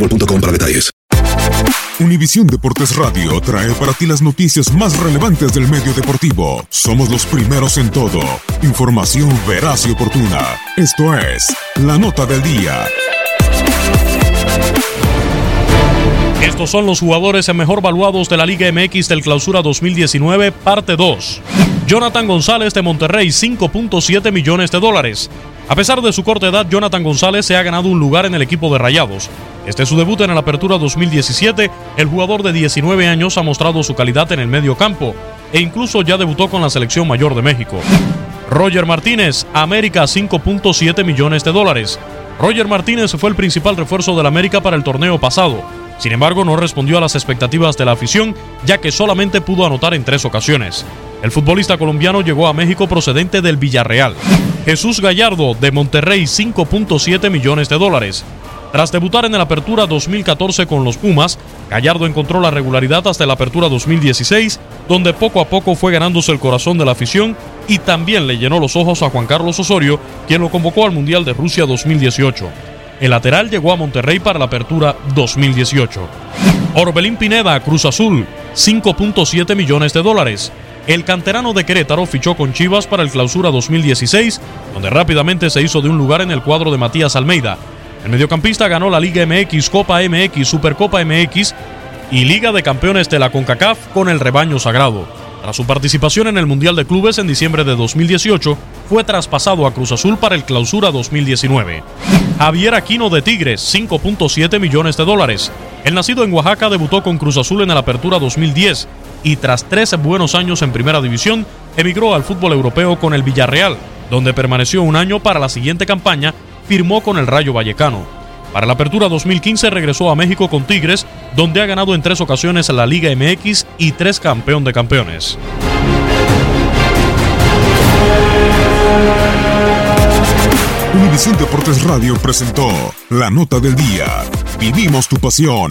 boostmobile.com para detalles. Univisión Deportes Radio trae para ti las noticias más relevantes del medio deportivo. Somos los primeros en todo. Información veraz y oportuna. Esto es La Nota del Día. Estos son los jugadores mejor valuados de la Liga MX del Clausura 2019, parte 2. Jonathan González de Monterrey, 5.7 millones de dólares. A pesar de su corta edad, Jonathan González se ha ganado un lugar en el equipo de Rayados. Este es su debut en la Apertura 2017. El jugador de 19 años ha mostrado su calidad en el medio campo e incluso ya debutó con la selección mayor de México. Roger Martínez, América 5.7 millones de dólares. Roger Martínez fue el principal refuerzo del América para el torneo pasado. Sin embargo, no respondió a las expectativas de la afición, ya que solamente pudo anotar en tres ocasiones. El futbolista colombiano llegó a México procedente del Villarreal. Jesús Gallardo, de Monterrey, 5.7 millones de dólares. Tras debutar en la Apertura 2014 con los Pumas, Gallardo encontró la regularidad hasta la Apertura 2016, donde poco a poco fue ganándose el corazón de la afición y también le llenó los ojos a Juan Carlos Osorio, quien lo convocó al Mundial de Rusia 2018. El lateral llegó a Monterrey para la Apertura 2018. Orbelín Pineda, Cruz Azul, 5.7 millones de dólares. El canterano de Querétaro fichó con Chivas para el Clausura 2016, donde rápidamente se hizo de un lugar en el cuadro de Matías Almeida. El mediocampista ganó la Liga MX, Copa MX, Supercopa MX y Liga de Campeones de la CONCACAF con el rebaño sagrado. Tras su participación en el Mundial de Clubes en diciembre de 2018, fue traspasado a Cruz Azul para el Clausura 2019. Javier Aquino de Tigres, 5.7 millones de dólares. El nacido en Oaxaca debutó con Cruz Azul en la Apertura 2010 y tras 13 buenos años en Primera División, emigró al fútbol europeo con el Villarreal, donde permaneció un año para la siguiente campaña, firmó con el Rayo Vallecano. Para la apertura 2015 regresó a México con Tigres, donde ha ganado en tres ocasiones la Liga MX y tres campeón de campeones. Univisión Deportes Radio presentó la nota del día. Vivimos tu pasión.